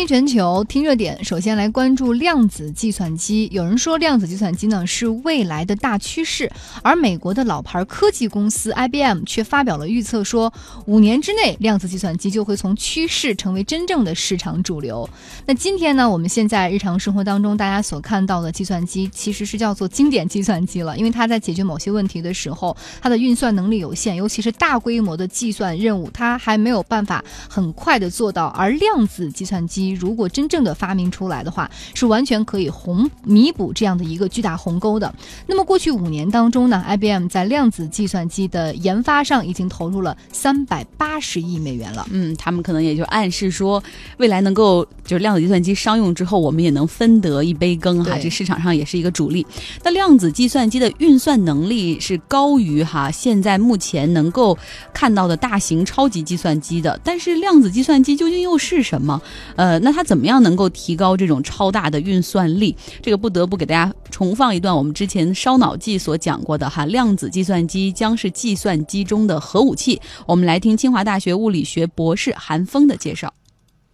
听全球，听热点。首先来关注量子计算机。有人说量子计算机呢是未来的大趋势，而美国的老牌科技公司 IBM 却发表了预测，说五年之内量子计算机就会从趋势成为真正的市场主流。那今天呢，我们现在日常生活当中大家所看到的计算机其实是叫做经典计算机了，因为它在解决某些问题的时候，它的运算能力有限，尤其是大规模的计算任务，它还没有办法很快的做到。而量子计算机如果真正的发明出来的话，是完全可以红弥补这样的一个巨大鸿沟的。那么过去五年当中呢，IBM 在量子计算机的研发上已经投入了三百八十亿美元了。嗯，他们可能也就暗示说，未来能够就是量子计算机商用之后，我们也能分得一杯羹哈。这市场上也是一个主力。那量子计算机的运算能力是高于哈现在目前能够看到的大型超级计算机的，但是量子计算机究竟又是什么？呃，那它怎么样能够提高这种超大的运算力？这个不得不给大家重放一段我们之前烧脑记所讲过的哈，量子计算机将是计算机中的核武器。我们来听清华大学物理学博士韩峰的介绍。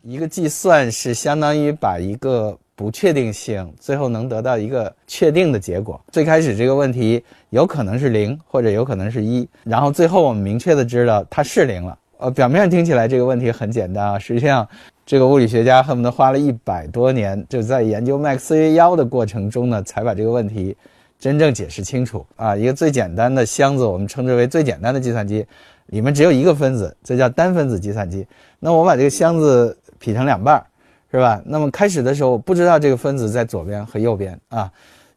一个计算是相当于把一个不确定性最后能得到一个确定的结果。最开始这个问题有可能是零，或者有可能是一，然后最后我们明确的知道它是零了。呃，表面上听起来这个问题很简单啊，实际上，这个物理学家恨不得花了一百多年，就在研究麦克斯韦妖的过程中呢，才把这个问题真正解释清楚啊。一个最简单的箱子，我们称之为最简单的计算机，里面只有一个分子，这叫单分子计算机。那我把这个箱子劈成两半儿，是吧？那么开始的时候不知道这个分子在左边和右边啊，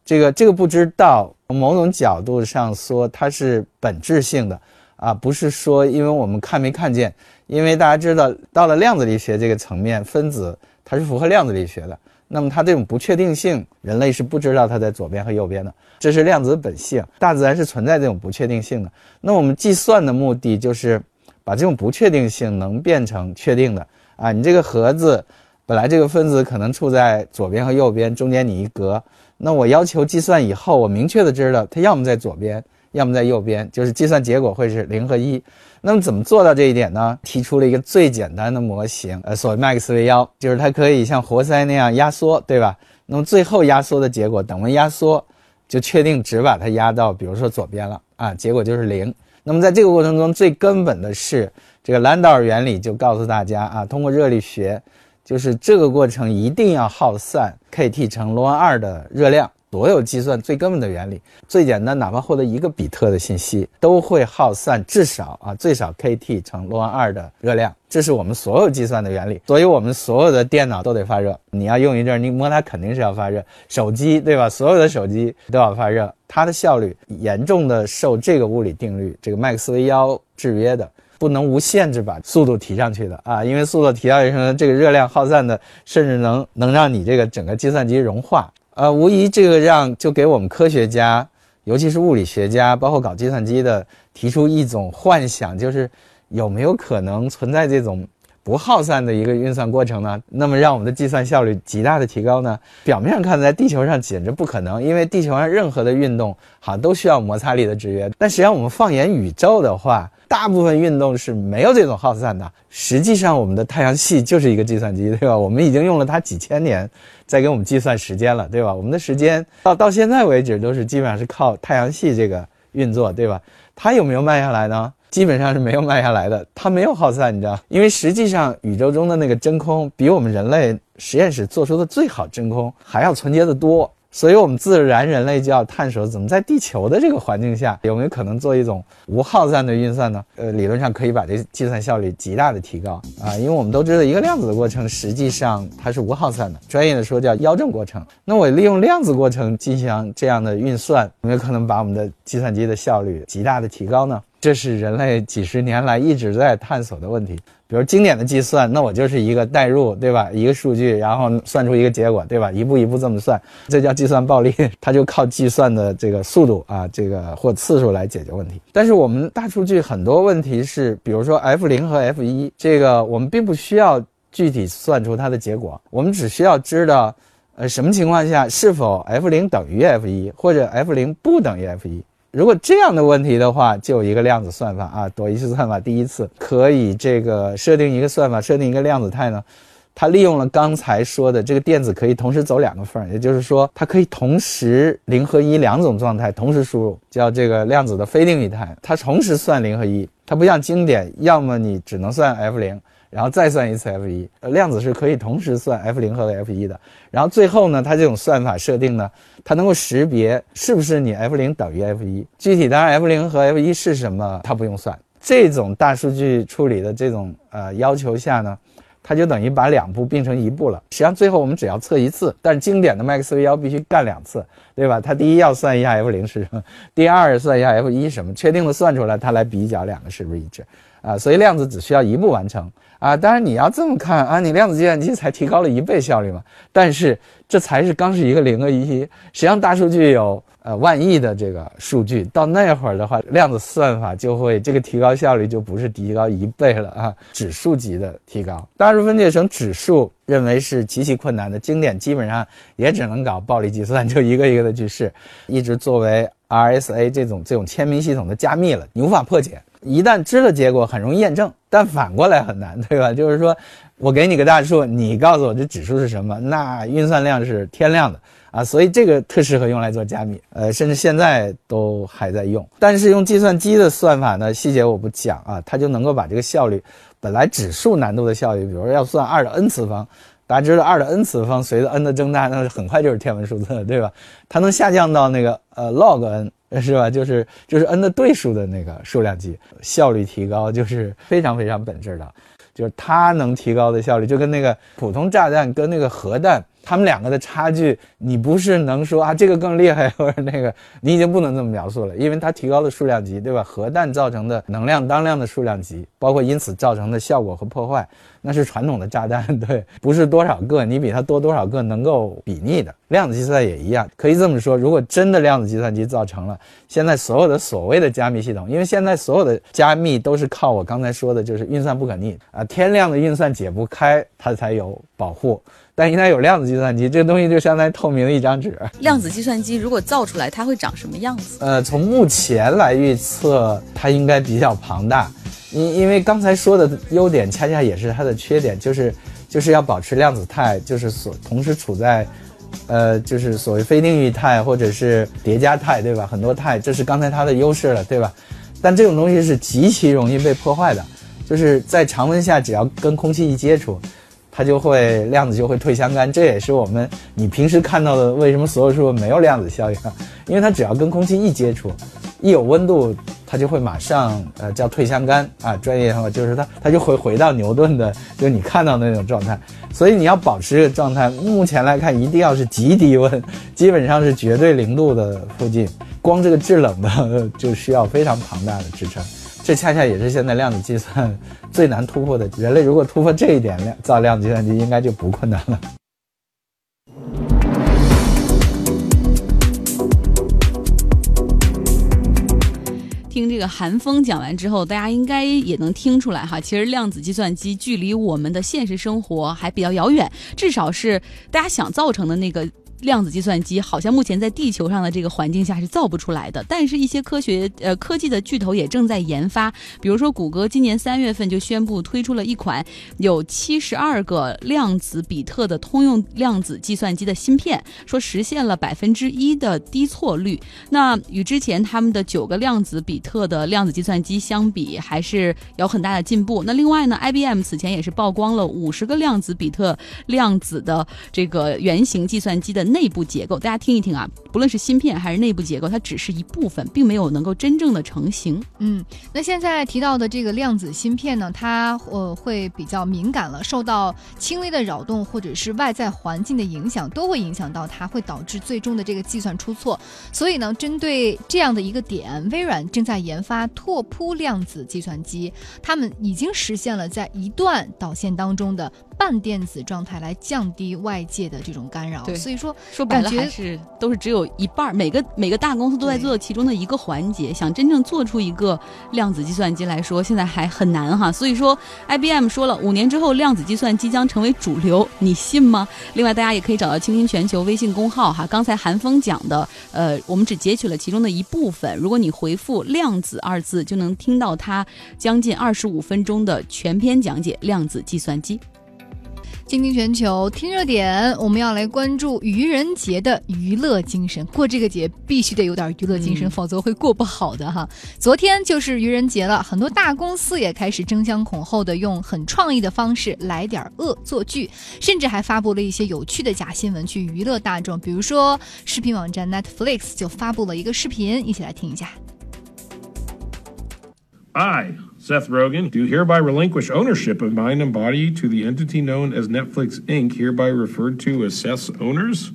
这个这个不知道，从某种角度上说，它是本质性的。啊，不是说因为我们看没看见，因为大家知道，到了量子力学这个层面，分子它是符合量子力学的。那么它这种不确定性，人类是不知道它在左边和右边的，这是量子本性。大自然是存在这种不确定性的。那我们计算的目的就是把这种不确定性能变成确定的。啊，你这个盒子本来这个分子可能处在左边和右边，中间你一隔，那我要求计算以后，我明确的知道它要么在左边。要么在右边，就是计算结果会是零和一。那么怎么做到这一点呢？提出了一个最简单的模型，呃，所谓麦克斯韦妖，就是它可以像活塞那样压缩，对吧？那么最后压缩的结果，等温压缩，就确定只把它压到，比如说左边了啊，结果就是零。那么在这个过程中，最根本的是这个兰道尔原理，就告诉大家啊，通过热力学，就是这个过程一定要耗散 kT 乘 ln 二的热量。所有计算最根本的原理，最简单，哪怕获得一个比特的信息，都会耗散至少啊最少 kT 乘罗恩二的热量，这是我们所有计算的原理。所以，我们所有的电脑都得发热。你要用一阵，你摸它肯定是要发热。手机对吧？所有的手机都要发热，它的效率严重的受这个物理定律，这个麦克斯韦妖制约的，不能无限制把速度提上去的啊，因为速度提上去，这个热量耗散的，甚至能能让你这个整个计算机融化。呃，无疑这个让就给我们科学家，尤其是物理学家，包括搞计算机的，提出一种幻想，就是有没有可能存在这种不耗散的一个运算过程呢？那么让我们的计算效率极大的提高呢？表面上看，在地球上简直不可能，因为地球上任何的运动好像都需要摩擦力的制约。但实际上，我们放眼宇宙的话，大部分运动是没有这种耗散的。实际上，我们的太阳系就是一个计算机，对吧？我们已经用了它几千年，在给我们计算时间了，对吧？我们的时间到到现在为止都是基本上是靠太阳系这个运作，对吧？它有没有慢下来呢？基本上是没有慢下来的，它没有耗散，你知道？因为实际上宇宙中的那个真空比我们人类实验室做出的最好真空还要纯洁的多。所以，我们自然人类就要探索怎么在地球的这个环境下，有没有可能做一种无耗散的运算呢？呃，理论上可以把这计算效率极大的提高啊，因为我们都知道，一个量子的过程实际上它是无耗散的，专业的说叫妖正过程。那我利用量子过程进行这样的运算，有没有可能把我们的计算机的效率极大的提高呢？这是人类几十年来一直在探索的问题。比如经典的计算，那我就是一个代入，对吧？一个数据，然后算出一个结果，对吧？一步一步这么算，这叫计算暴力，它就靠计算的这个速度啊，这个或次数来解决问题。但是我们大数据很多问题是，比如说 f 零和 f 一，这个我们并不需要具体算出它的结果，我们只需要知道，呃，什么情况下是否 f 零等于 f 一，或者 f 零不等于 f 一。如果这样的问题的话，就有一个量子算法啊，朵伊斯算法第一次可以这个设定一个算法，设定一个量子态呢，它利用了刚才说的这个电子可以同时走两个缝，也就是说，它可以同时零和一两种状态同时输入，叫这个量子的非定域态。它同时算零和一，它不像经典，要么你只能算 f 零，然后再算一次 f 一。呃，量子是可以同时算 f 零和 f 一的。然后最后呢，它这种算法设定呢，它能够识别是不是你 f 零等于 f 一。具体当然 f 零和 f 一是什么，它不用算。这种大数据处理的这种呃要求下呢。它就等于把两步并成一步了。实际上最后我们只要测一次，但是经典的 Max V 幺必须干两次，对吧？它第一要算一下 F 零是什么，第二算一下 F 一什么，确定的算出来，它来比较两个是不是一致啊？所以量子只需要一步完成啊。当然你要这么看啊，你量子计算机才提高了一倍效率嘛。但是这才是刚是一个零和一，实际上大数据有。呃，万亿的这个数据到那会儿的话，量子算法就会这个提高效率就不是提高一倍了啊，指数级的提高。大数分解成指数，认为是极其困难的，经典基本上也只能搞暴力计算，就一个一个的去试，一直作为 RSA 这种这种签名系统的加密了，你无法破解。一旦知了结果，很容易验证，但反过来很难，对吧？就是说我给你个大数，你告诉我这指数是什么，那运算量是天量的。啊，所以这个特适合用来做加密，呃，甚至现在都还在用。但是用计算机的算法呢，细节我不讲啊，它就能够把这个效率，本来指数难度的效率，比如说要算二的 n 次方，大家知道二的 n 次方随着 n 的增大，那很快就是天文数字了，对吧？它能下降到那个呃 log n，是吧？就是就是 n 的对数的那个数量级，效率提高就是非常非常本质的，就是它能提高的效率，就跟那个普通炸弹跟那个核弹。他们两个的差距，你不是能说啊这个更厉害或者那个，你已经不能这么描述了，因为它提高了数量级，对吧？核弹造成的能量当量的数量级，包括因此造成的效果和破坏，那是传统的炸弹，对，不是多少个，你比它多多少个能够比拟的。量子计算也一样，可以这么说，如果真的量子计算机造成了现在所有的所谓的加密系统，因为现在所有的加密都是靠我刚才说的，就是运算不可逆啊，天量的运算解不开，它才有保护。但应该有量子计算机，这个东西就相当于透明的一张纸。量子计算机如果造出来，它会长什么样子？呃，从目前来预测，它应该比较庞大。因因为刚才说的优点，恰恰也是它的缺点，就是就是要保持量子态，就是所同时处在，呃，就是所谓非定域态或者是叠加态，对吧？很多态，这是刚才它的优势了，对吧？但这种东西是极其容易被破坏的，就是在常温下，只要跟空气一接触。它就会量子就会退相干，这也是我们你平时看到的为什么所有说没有量子效应，因为它只要跟空气一接触，一有温度，它就会马上呃叫退相干啊，专业话就是它它就会回到牛顿的就你看到那种状态，所以你要保持这个状态，目前来看一定要是极低温，基本上是绝对零度的附近，光这个制冷的就需要非常庞大的支撑。这恰恰也是现在量子计算 最难突破的。人类如果突破这一点，量造量子计算机应该就不困难了。听这个韩风讲完之后，大家应该也能听出来哈，其实量子计算机距离我们的现实生活还比较遥远，至少是大家想造成的那个。量子计算机好像目前在地球上的这个环境下是造不出来的，但是，一些科学呃科技的巨头也正在研发。比如说，谷歌今年三月份就宣布推出了一款有七十二个量子比特的通用量子计算机的芯片，说实现了百分之一的低错率。那与之前他们的九个量子比特的量子计算机相比，还是有很大的进步。那另外呢，IBM 此前也是曝光了五十个量子比特量子的这个原型计算机的。内部结构，大家听一听啊，不论是芯片还是内部结构，它只是一部分，并没有能够真正的成型。嗯，那现在提到的这个量子芯片呢，它呃会比较敏感了，受到轻微的扰动或者是外在环境的影响，都会影响到它，会导致最终的这个计算出错。所以呢，针对这样的一个点，微软正在研发拓扑量子计算机，他们已经实现了在一段导线当中的。半电子状态来降低外界的这种干扰，对，所以说说白了还是都是只有一半，每个每个大公司都在做其中的一个环节，想真正做出一个量子计算机来说，现在还很难哈。所以说，IBM 说了，五年之后量子计算机将成为主流，你信吗？另外，大家也可以找到倾听全球微信公号哈。刚才韩风讲的，呃，我们只截取了其中的一部分，如果你回复“量子”二字，就能听到他将近二十五分钟的全篇讲解量子计算机。倾听全球，听热点，我们要来关注愚人节的娱乐精神。过这个节必须得有点娱乐精神，嗯否则会过不好的哈。昨天就是愚人节了，很多大公司也开始争相恐后的用很创意的方式来点恶作剧，甚至还发布了一些有趣的假新闻去娱乐大众。比如说，视频网站 Netflix 就发布了一个视频，一起来听一下。I, Seth Rogen, do hereby relinquish ownership of mind and body to the entity known as Netflix Inc., hereby referred to as Seth's owners.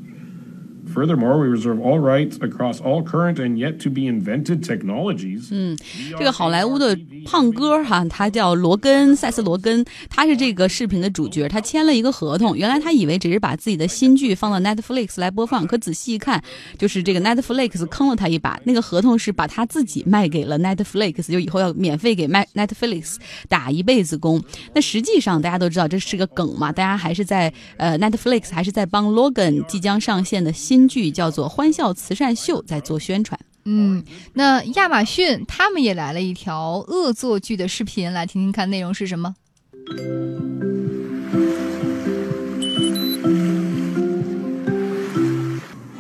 Furthermore, we reserve all rights across all current and yet to be invented technologies. 嗯这个好莱坞的胖哥哈，他叫罗根，塞斯·罗根，他是这个视频的主角。他签了一个合同，原来他以为只是把自己的新剧放到 Netflix 来播放，可仔细一看，就是这个 Netflix 坑了他一把。那个合同是把他自己卖给了 Netflix，就以后要免费给卖 Netflix 打一辈子工。那实际上大家都知道这是个梗嘛，大家还是在呃 Netflix 还是在帮 Logan 即将上线的新剧叫做《欢笑慈善秀》在做宣传。嗯，那亚马逊他们也来了一条恶作剧的视频，来听听看内容是什么。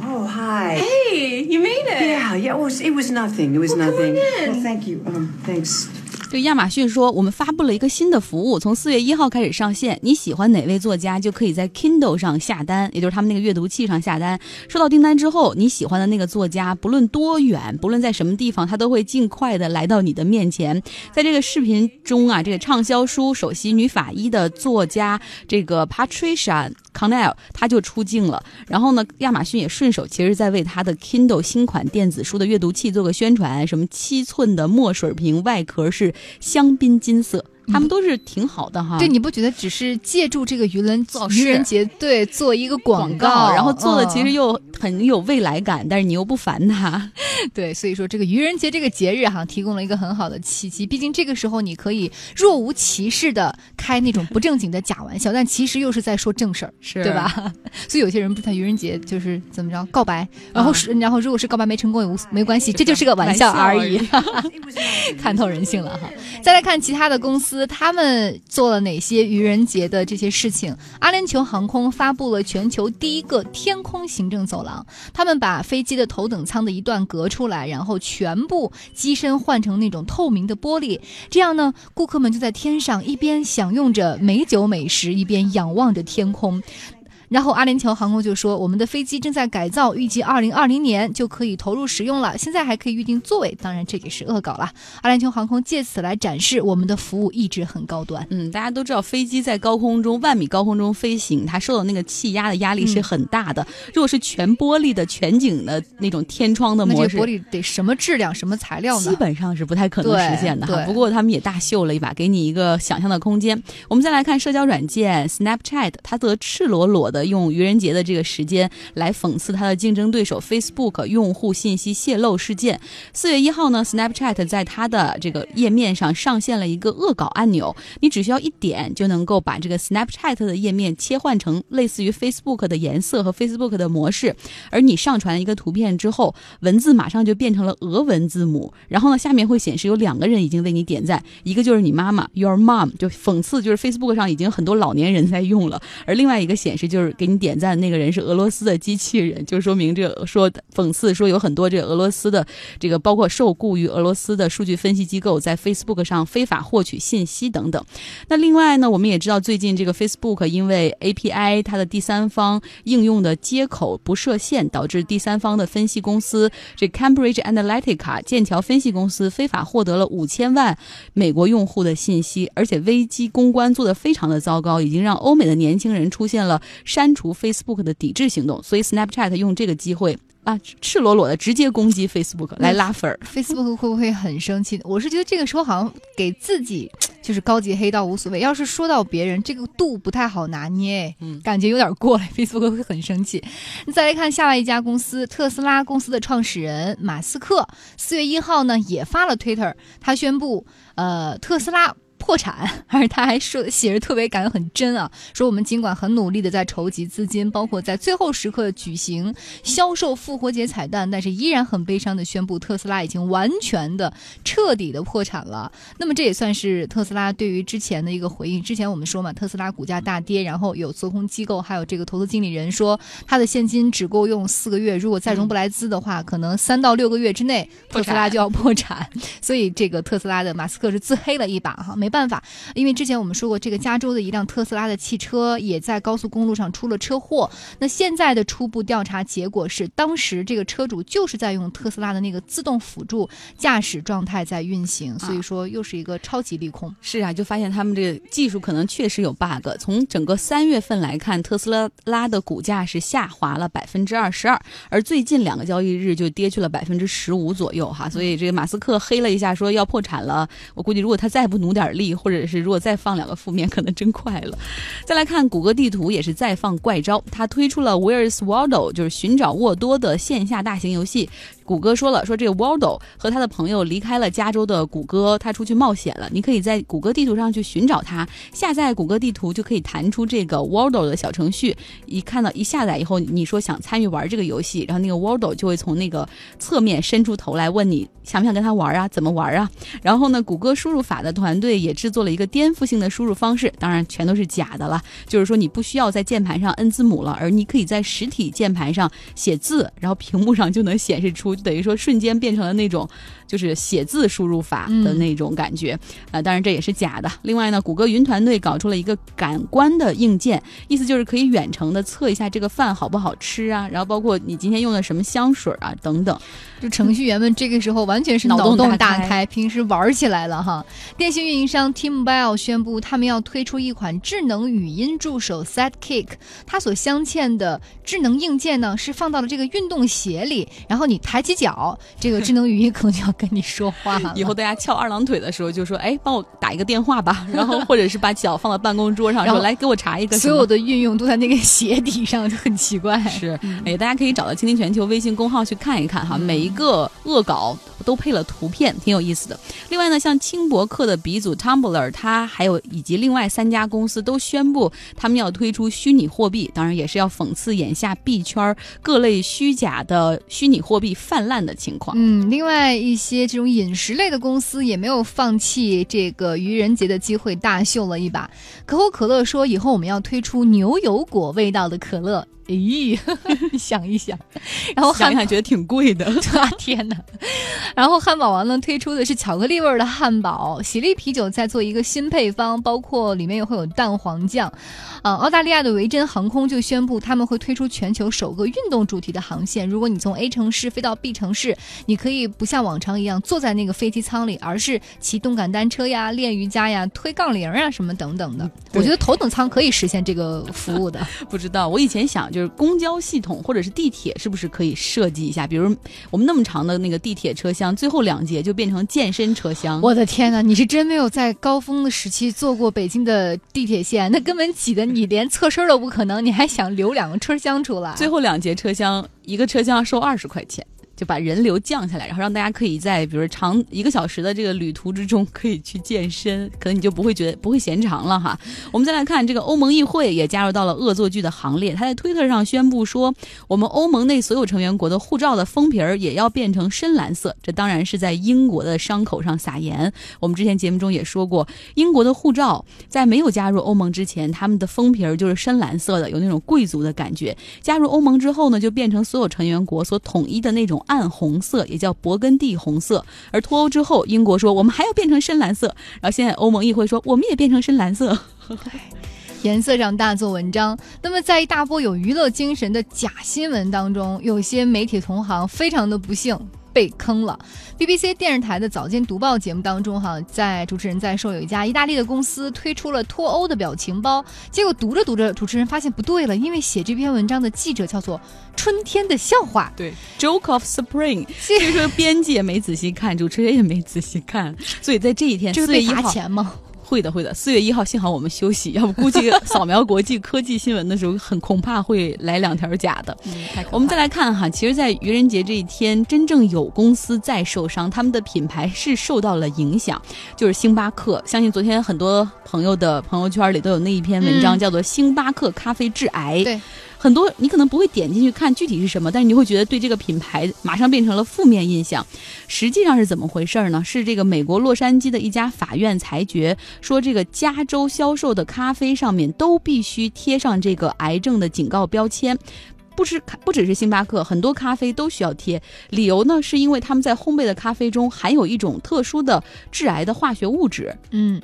Oh, hi. Hey, you made it. Yeah, yeah. It was it was nothing. It was nothing. Well, thank you. Um, thanks. 对亚马逊说，我们发布了一个新的服务，从四月一号开始上线。你喜欢哪位作家，就可以在 Kindle 上下单，也就是他们那个阅读器上下单。收到订单之后，你喜欢的那个作家，不论多远，不论在什么地方，他都会尽快的来到你的面前。在这个视频中啊，这个畅销书首席女法医的作家这个 Patricia 康奈尔他就出镜了。然后呢，亚马逊也顺手其实在为他的 Kindle 新款电子书的阅读器做个宣传，什么七寸的墨水屏，外壳是香槟金色，他们都是挺好的哈。对，你不觉得只是借助这个愚人造愚人节对做一个广告，然后做的其实嗯又很有未来感，但是你又不烦他。对，所以说这个愚人节这个节日哈，提供了一个很好的契机。毕竟这个时候你可以若无其事的开那种不正经的假玩笑，但其实又是在说正事儿，是对吧？所以有些人不是在愚人节就是怎么着告白，然后是、然后如果是告白没成功也无没关系，这就是个玩笑而已。看透人性了哈。再来看其他的公司，他们做了哪些愚人节的这些事情？阿联酋航空发布了全球第一个天空行政走廊，他们把飞机的头等舱的一段隔出来，然后全部机身换成那种透明的玻璃，这样呢，顾客们就在天上一边享用着美酒美食，一边仰望着天空。然后阿联酋航空就说，我们的飞机正在改造，预计二零二零年就可以投入使用了。现在还可以预定座位，当然这也是恶搞了。阿联酋航空借此来展示我们的服务一直很高端。嗯，大家都知道飞机在高空中万米高空中飞行，它受到那个气压的压力是很大的。如果是全玻璃的全景的那种天窗的模式，玻璃得什么质量、什么材料呢？基本上是不太可能实现的哈。不过他们也大秀了一把，给你一个想象的空间。我们再来看社交软件 Snapchat，它则赤裸裸的用愚人节的这个时间来讽刺他的竞争对手 Facebook 用户信息泄露事件。四月一号呢，Snapchat 在它的这个页面上上线了一个恶搞按钮，你只需要一点就能够把这个 Snapchat 的页面切换成类似于 Facebook 的颜色和 Facebook 的模式，而你上传一个图片之后，文字马上就变成了俄文字母，然后呢，下面会显示有两个人已经为你点赞，一个就是你妈妈 Your Mom，就讽刺就是 Facebook 上已经很多老年人在用了，而另外一个显示就是给你点赞的那个人是俄罗斯的机器人，就说明这说讽刺说有很多这个俄罗斯的这个包括受雇于俄罗斯的数据分析机构在 Facebook 上非法获取信息等等。那另外呢，我们也知道最近这个 Facebook 因为 API 它的第三方应用的接口不设限，导致第三方的分析公司这 Cambridge Analytica 剑桥分析公司非法获得了五千万美国用户的信息，而且危机公关做得非常的糟糕，已经让欧美的年轻人出现了删除 Facebook 的抵制行动。所以 Snapchat 用这个机会啊，赤裸裸的直接攻击 Facebook 来拉粉儿。Facebook 会不会很生气？我是觉得这个时候好像给自己就是高级黑道无所谓，要是说到别人，这个度不太好拿捏，嗯感觉有点过了，Facebook 会很生气。再来看下外一家公司，特斯拉公司的创始人马斯克，四月一号呢也发了 Twitter，他宣布，呃，特斯拉。破产，而他还说写着特别感很真啊，说我们尽管很努力的在筹集资金，包括在最后时刻举行销售复活节彩蛋，但是依然很悲伤的宣布特斯拉已经完全的彻底的破产了。那么这也算是特斯拉对于之前的一个回应。之前我们说嘛，特斯拉股价大跌，然后有做空机构还有这个投资经理人说，他的现金只够用四个月，如果再融不来资的话，可能三到六个月之内特斯拉就要破产。所以这个特斯拉的马斯克是自黑了一把哈，没办法，因为之前我们说过，这个加州的一辆特斯拉的汽车也在高速公路上出了车祸。那现在的初步调查结果是，当时这个车主就是在用特斯拉的那个自动辅助驾驶状态在运行，所以说又是一个超级利空。是啊，就发现他们这个技术可能确实有 bug。从整个三月份来看，特斯拉拉的股价是下滑了百分之二十二，而最近两个交易日就跌去了百分之十五左右哈。所以这个马斯克黑了一下，说要破产了。我估计如果他再不努点力，或者是如果再放两个负面，可能真快了。再来看谷歌地图，也是再放怪招，它推出了 Where's Waldo，就是寻找沃多的线下大型游戏。谷歌说了，说这个 Waldo 和他的朋友离开了加州的谷歌，他出去冒险了。你可以在谷歌地图上去寻找他，下载谷歌地图就可以弹出这个 Waldo 的小程序。一看到一下载以后，你说想参与玩这个游戏，然后那个 Waldo 就会从那个侧面伸出头来问你想不想跟他玩啊？怎么玩啊？然后呢，谷歌输入法的团队也制作了一个颠覆性的输入方式，当然全都是假的了。就是说你不需要在键盘上摁字母了，而你可以在实体键盘上写字，然后屏幕上就能显示出。就等于说，瞬间变成了那种就是写字输入法的那种感觉啊！当然这也是假的。另外呢，谷歌云团队搞出了一个感官的硬件，意思就是可以远程的测一下这个饭好不好吃啊，然后包括你今天用的什么香水啊等等。就程序员们这个时候完全是脑洞大开，平时玩起来了哈。电信运营商 T-Mobile 宣布，他们要推出一款智能语音助手 Sidekick，它所镶嵌的智能硬件呢是放到了这个运动鞋里，然后你抬起脚，这个智能语音可能就要跟你说话了。以后大家翘二郎腿的时候就说：“哎，帮我打一个电话吧。”然后或者是把脚放到办公桌上，说：“来给我查一个。”所有的运用都在那个鞋底上，就很奇怪。是，哎，大家可以找到“倾听全球”微信公号去看一看哈，每一个恶搞都配了图片，挺有意思的。另外呢，像轻博客的鼻祖 Tumblr，它还有以及另外三家公司都宣布他们要推出虚拟货币，当然也是要讽刺眼下币圈各类虚假的虚拟货币泛滥的情况。嗯，另外一些这种饮食类的公司也没有放弃这个愚人节的机会，大秀了一把。可口可乐说，以后我们要推出牛油果味道的可乐。咦，想一想，然后想一想觉得挺贵的，啊天哪！然后汉堡王呢推出的是巧克力味的汉堡，喜力啤酒在做一个新配方，包括里面也会有蛋黄酱。啊，澳大利亚的维珍航空就宣布他们会推出全球首个运动主题的航线。如果你从 A 城市飞到 B 城市，你可以不像往常一样坐在那个飞机舱里，而是骑动感单车呀、练瑜伽呀、推杠铃啊什么等等的。我觉得头等舱可以实现这个服务的。不知道，我以前想。就是公交系统或者是地铁，是不是可以设计一下？比如我们那么长的那个地铁车厢，最后两节就变成健身车厢。我的天哪，你是真没有在高峰的时期坐过北京的地铁线，那根本挤得你连侧身都不可能，你还想留两个车厢出来？最后两节车厢，一个车厢收二十块钱。就把人流降下来，然后让大家可以在比如长一个小时的这个旅途之中可以去健身，可能你就不会觉得不会嫌长了哈。我们再来看这个欧盟议会也加入到了恶作剧的行列，他在推特上宣布说，我们欧盟内所有成员国的护照的封皮儿也要变成深蓝色。这当然是在英国的伤口上撒盐。我们之前节目中也说过，英国的护照在没有加入欧盟之前，他们的封皮儿就是深蓝色的，有那种贵族的感觉。加入欧盟之后呢，就变成所有成员国所统一的那种。暗红色也叫勃艮第红色，而脱欧之后，英国说我们还要变成深蓝色，然后现在欧盟议会说我们也变成深蓝色，颜色上大做文章。那么在一大波有娱乐精神的假新闻当中，有些媒体同行非常的不幸。被坑了。BBC 电视台的早间读报节目当中，哈，在主持人在说有一家意大利的公司推出了脱欧的表情包，结果读着读着，主持人发现不对了，因为写这篇文章的记者叫做春天的笑话，对，Joke of Spring。所以 说编辑也没仔细看，主持人也没仔细看，所以在这一天，这个被罚钱吗？会的，会的。四月一号，幸好我们休息，要不估计 扫描国际科技新闻的时候，很恐怕会来两条假的。我们再来看哈，其实，在愚人节这一天，真正有公司在受伤，他们的品牌是受到了影响，就是星巴克。相信昨天很多朋友的朋友圈里都有那一篇文章，叫做《星巴克咖啡致癌》。对。很多你可能不会点进去看具体是什么，但是你会觉得对这个品牌马上变成了负面印象。实际上是怎么回事呢？是这个美国洛杉矶的一家法院裁决说，这个加州销售的咖啡上面都必须贴上这个癌症的警告标签，不是 不只是星巴克，很多咖啡都需要贴。理由呢，是因为他们在烘焙的咖啡中含有一种特殊的致癌的化学物质。嗯，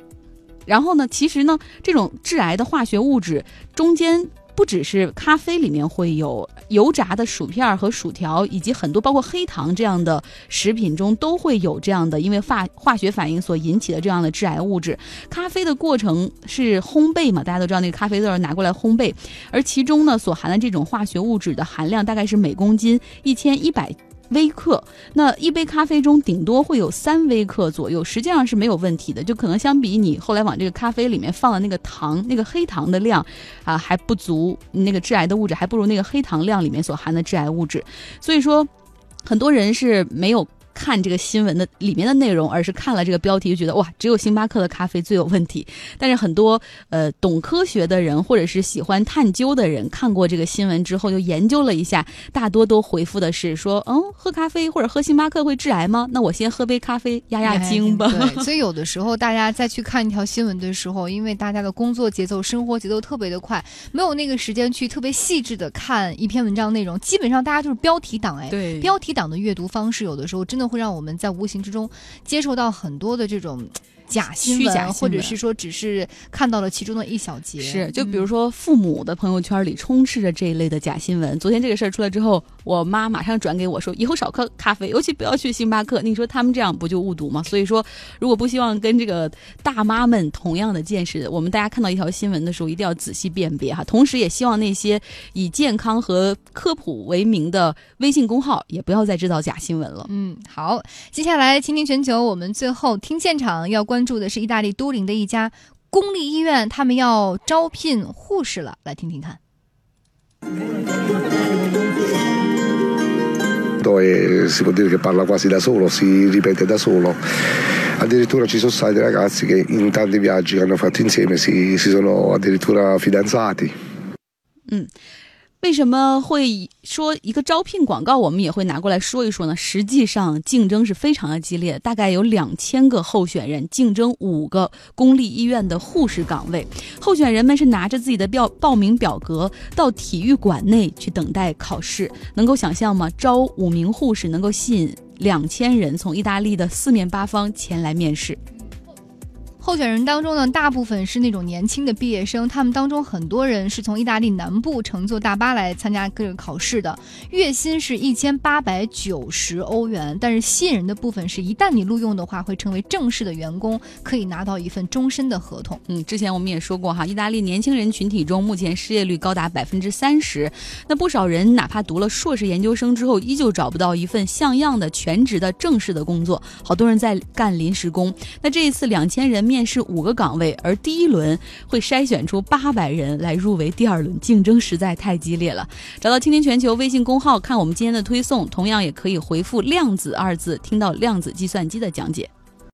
然后呢，其实呢，这种致癌的化学物质中间。不只是咖啡里面会有油炸的薯片和薯条，以及很多包括黑糖这样的食品中都会有这样的因为化化学反应所引起的这样的致癌物质。咖啡的过程是烘焙嘛？大家都知道那个咖啡豆拿过来烘焙，而其中呢所含的这种化学物质的含量大概是每公斤一千一百。微克，那一杯咖啡中顶多会有三微克左右，实际上是没有问题的。就可能相比你后来往这个咖啡里面放的那个糖，那个黑糖的量，啊还不足，那个致癌的物质还不如那个黑糖量里面所含的致癌物质。所以说，很多人是没有。看这个新闻的里面的内容，而是看了这个标题就觉得哇，只有星巴克的咖啡最有问题。但是很多呃懂科学的人或者是喜欢探究的人看过这个新闻之后，就研究了一下，大多都回复的是说，嗯，喝咖啡或者喝星巴克会致癌吗？那我先喝杯咖啡压压惊吧。对，所以有的时候大家再去看一条新闻的时候，因为大家的工作节奏、生活节奏特别的快，没有那个时间去特别细致的看一篇文章内容，基本上大家就是标题党哎，对，标题党的阅读方式，有的时候真的。会让我们在无形之中接受到很多的这种。假新闻，或者是说只是看到了其中的一小节，是就比如说父母的朋友圈里充斥着这一类的假新闻。昨天这个事儿出来之后，我妈马上转给我说，以后少喝咖啡，尤其不要去星巴克。你说他们这样不就误读吗？所以说，如果不希望跟这个大妈们同样的见识，我们大家看到一条新闻的时候，一定要仔细辨别哈。同时也希望那些以健康和科普为名的微信公号，也不要再制造假新闻了。嗯，好，接下来倾听全球，我们最后听现场要关。关注的是意大利都灵的一家公立医院，他们要招聘护士了，来听听看。si può dire che parla quasi da solo, si ripete da solo. Addirittura ci sono stati ragazzi che in tanti viaggi che hanno fatto insieme si, si sono addirittura fidanzati. Mm. 为什么会说一个招聘广告，我们也会拿过来说一说呢？实际上竞争是非常的激烈，大概有两千个候选人竞争五个公立医院的护士岗位。候选人们是拿着自己的报报名表格到体育馆内去等待考试。能够想象吗？招五名护士能够吸引两千人从意大利的四面八方前来面试。候选人当中呢，大部分是那种年轻的毕业生，他们当中很多人是从意大利南部乘坐大巴来参加各个考试的，月薪是一千八百九十欧元。但是吸引人的部分是，一旦你录用的话，会成为正式的员工，可以拿到一份终身的合同。嗯，之前我们也说过哈，意大利年轻人群体中目前失业率高达百分之三十，那不少人哪怕读了硕士研究生之后，依旧找不到一份像样的全职的正式的工作，好多人在干临时工。那这一次两千人。面试五个岗位，而第一轮会筛选出八百人来入围第二轮，竞争实在太激烈了。找到“倾听全球”微信公号看我们今天的推送，同样也可以回复“量子”二字，听到量子计算机的讲解。